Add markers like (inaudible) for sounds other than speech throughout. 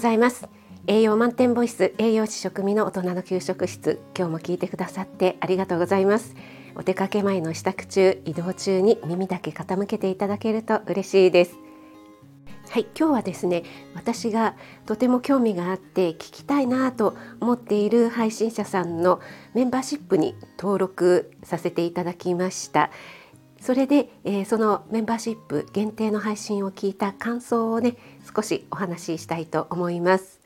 ざいます。栄養満点ボイス栄養士食味の大人の給食室。今日も聞いてくださってありがとうございます。お出かけ前の支度中移動中に耳だけ傾けていただけると嬉しいです。はい今日はですね私がとても興味があって聞きたいなと思っている配信者さんのメンバーシップに登録させていただきました。それで、えー、そのメンバーシップ限定の配信を聞いた感想をね少しお話ししたいと思います。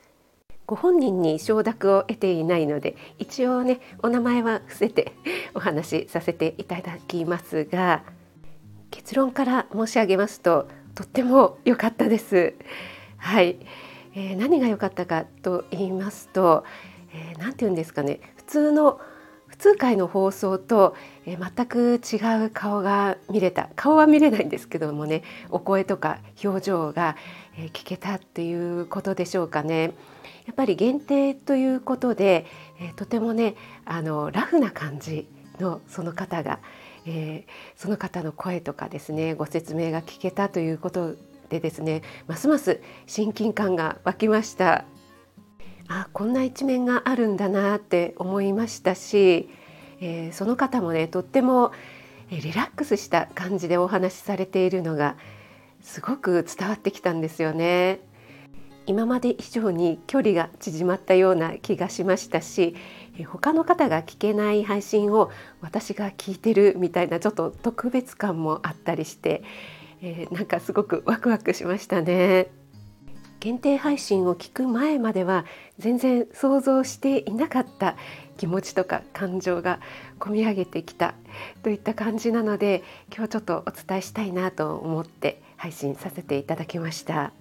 ご本人に承諾を得ていないので一応ねお名前は伏せて (laughs) お話しさせていただきますが結論から申し上げますととっても良かったです。はい、えー、何が良かったかと言いますと、えー、て言うんですかね。普通の普通回の放送と、え、全く違う顔が見れた顔は見れないんですけどもねお声とか表情が、え、聞けたっていうことでしょうかね。やっぱり限定ということで、え、とてもねあのラフな感じのその方が、えー、その方の声とかですねご説明が聞けたということでですねますます親近感が湧きましたあこんな一面があるんだなって思いましたし、えー、その方もねとってもリラックスした感じでお話しされているのがすごく伝わってきたんですよね。今まで以上に距離が縮まったような気がしましたし他の方が聞けない配信を私が聞いてるみたいなちょっと特別感もあったりして、えー、なんかすごくワクワクしましたね。限定配信を聞く前までは全然想像していなかった気持ちとか感情が込み上げてきたといった感じなので今日ちょっとお伝えしたいなと思って配信させていただきました。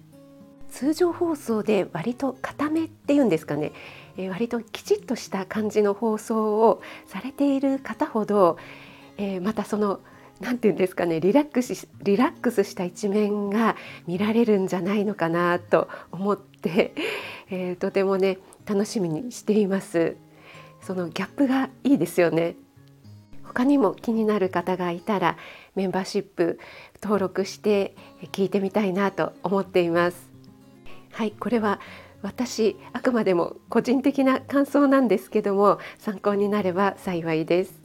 通常放送で割と固めっていうんですかね、えー、割ときちっとした感じの放送をされている方ほど、えー、またその何て言うんですかねリラックスリラックスした一面が見られるんじゃないのかなと思って、(laughs) えー、とてもね楽しみにしています。そのギャップがいいですよね。他にも気になる方がいたらメンバーシップ登録して聞いてみたいなと思っています。はいこれは私あくまでも個人的な感想なんですけども参考になれば幸いです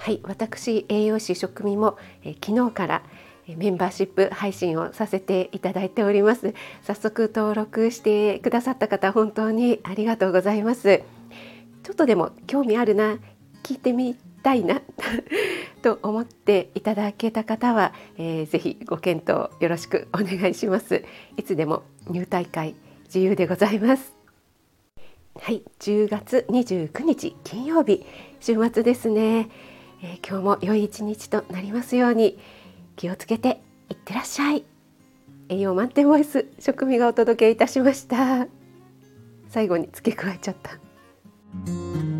はい私栄養士食味もえ昨日からメンバーシップ配信をさせていただいております。早速登録してくださった方本当にありがとうございます。ちょっとでも興味あるな聞いてみたいな (laughs) と思っていただけた方は、えー、ぜひご検討よろしくお願いします。いつでも入大会自由でございます。はい10月29日金曜日。週末ですね、えー、今日も良い一日となりますように気をつけていってらっしゃい。栄養満点ボイス食味がお届けいたしました。最後に付け加えちゃった。